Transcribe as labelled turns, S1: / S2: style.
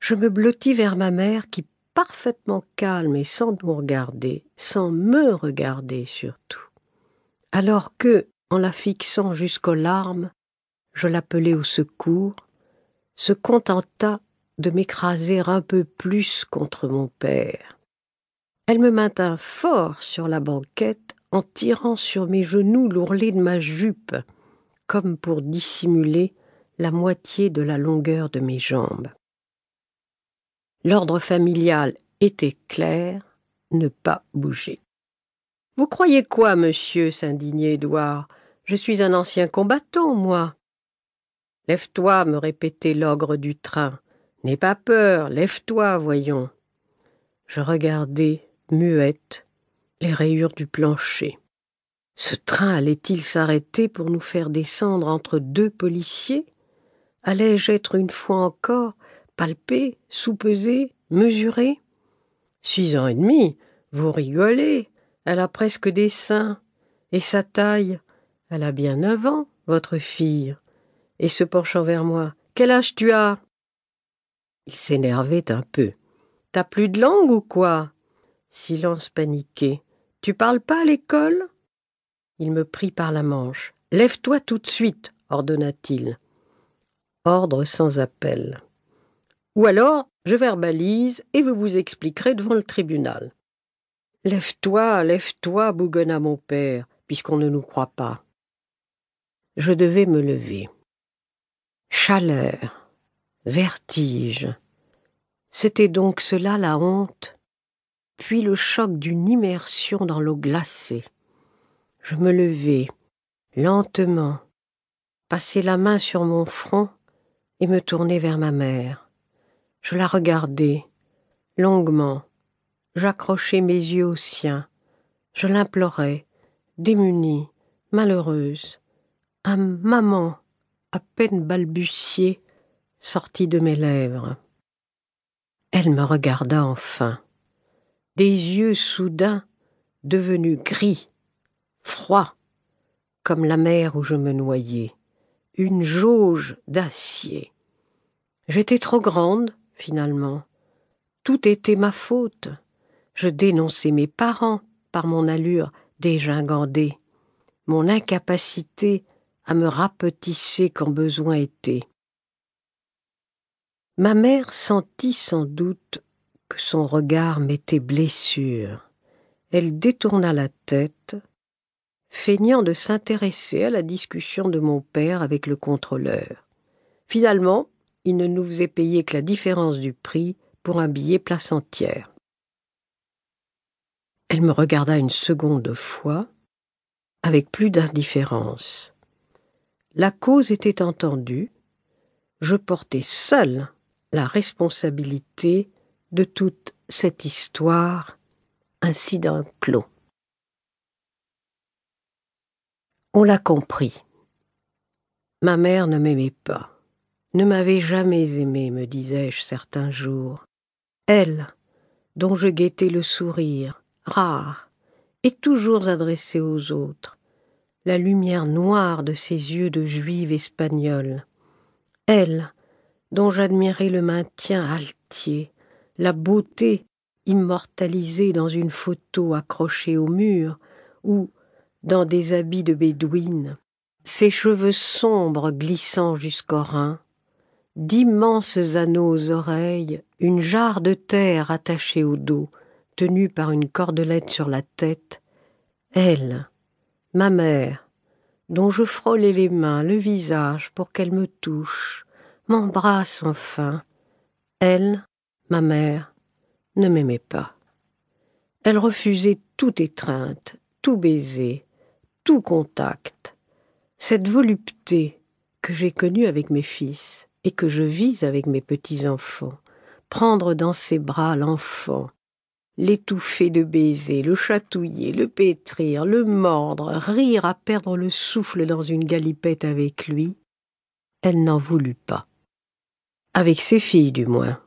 S1: Je me blottis vers ma mère qui, parfaitement calme et sans nous regarder, sans me regarder surtout, alors que, en la fixant jusqu'aux larmes, je l'appelai au secours, se contenta de m'écraser un peu plus contre mon père. Elle me maintint fort sur la banquette en tirant sur mes genoux l'ourlet de ma jupe, comme pour dissimuler la moitié de la longueur de mes jambes. L'ordre familial était clair, ne pas bouger. Vous croyez quoi, monsieur s'indignait Édouard Je suis un ancien combattant, moi. Lève-toi, me répétait l'ogre du train. N'aie pas peur, lève-toi, voyons. Je regardais, muette, les rayures du plancher. Ce train allait-il s'arrêter pour nous faire descendre entre deux policiers? Allais-je être une fois encore palpé, soupesé, mesuré Six ans et demi, vous rigolez, elle a presque des seins. Et sa taille Elle a bien neuf ans, votre fille. Et se penchant vers moi, quel âge tu as? Il s'énervait un peu. T'as plus de langue ou quoi? Silence paniqué. Tu parles pas à l'école? Il me prit par la manche. Lève-toi tout de suite, ordonna-t-il. Ordre sans appel. Ou alors, je verbalise et vous vous expliquerez devant le tribunal. Lève-toi, lève-toi, bougonna mon père, puisqu'on ne nous croit pas. Je devais me lever. Chaleur, vertige. C'était donc cela la honte, puis le choc d'une immersion dans l'eau glacée. Je me levai, lentement, passai la main sur mon front et me tournai vers ma mère. Je la regardai, longuement, j'accrochai mes yeux aux siens, je l'implorai, démunie, malheureuse. Un maman, à peine balbutié, sortit de mes lèvres. Elle me regarda enfin, des yeux soudains devenus gris, froids, comme la mer où je me noyais, une jauge d'acier. J'étais trop grande, finalement. Tout était ma faute. Je dénonçais mes parents par mon allure dégingandée, mon incapacité à me rapetisser quand besoin était. Ma mère sentit sans doute que son regard m'était blessure. Elle détourna la tête, feignant de s'intéresser à la discussion de mon père avec le contrôleur. Finalement, il ne nous faisait payer que la différence du prix pour un billet place entière. Elle me regarda une seconde fois, avec plus d'indifférence. La cause était entendue, je portais seul la responsabilité de toute cette histoire ainsi d'un clos. On l'a compris. Ma mère ne m'aimait pas, ne m'avait jamais aimé, me disais-je certains jours. Elle, dont je guettais le sourire, rare, et toujours adressé aux autres, la lumière noire de ses yeux de juive espagnole. Elle, dont j'admirais le maintien altier, la beauté immortalisée dans une photo accrochée au mur, ou dans des habits de bédouine, ses cheveux sombres glissant jusqu'aux reins, d'immenses anneaux aux oreilles, une jarre de terre attachée au dos, tenue par une cordelette sur la tête, elle, ma mère, dont je frôlais les mains, le visage pour qu'elle me touche, m'embrasse enfin. Elle, ma mère, ne m'aimait pas. Elle refusait toute étreinte, tout baiser, tout contact. Cette volupté que j'ai connue avec mes fils et que je vis avec mes petits-enfants, prendre dans ses bras l'enfant, l'étouffer de baisers, le chatouiller, le pétrir, le mordre, rire à perdre le souffle dans une galipette avec lui, elle n'en voulut pas avec ses filles du moins.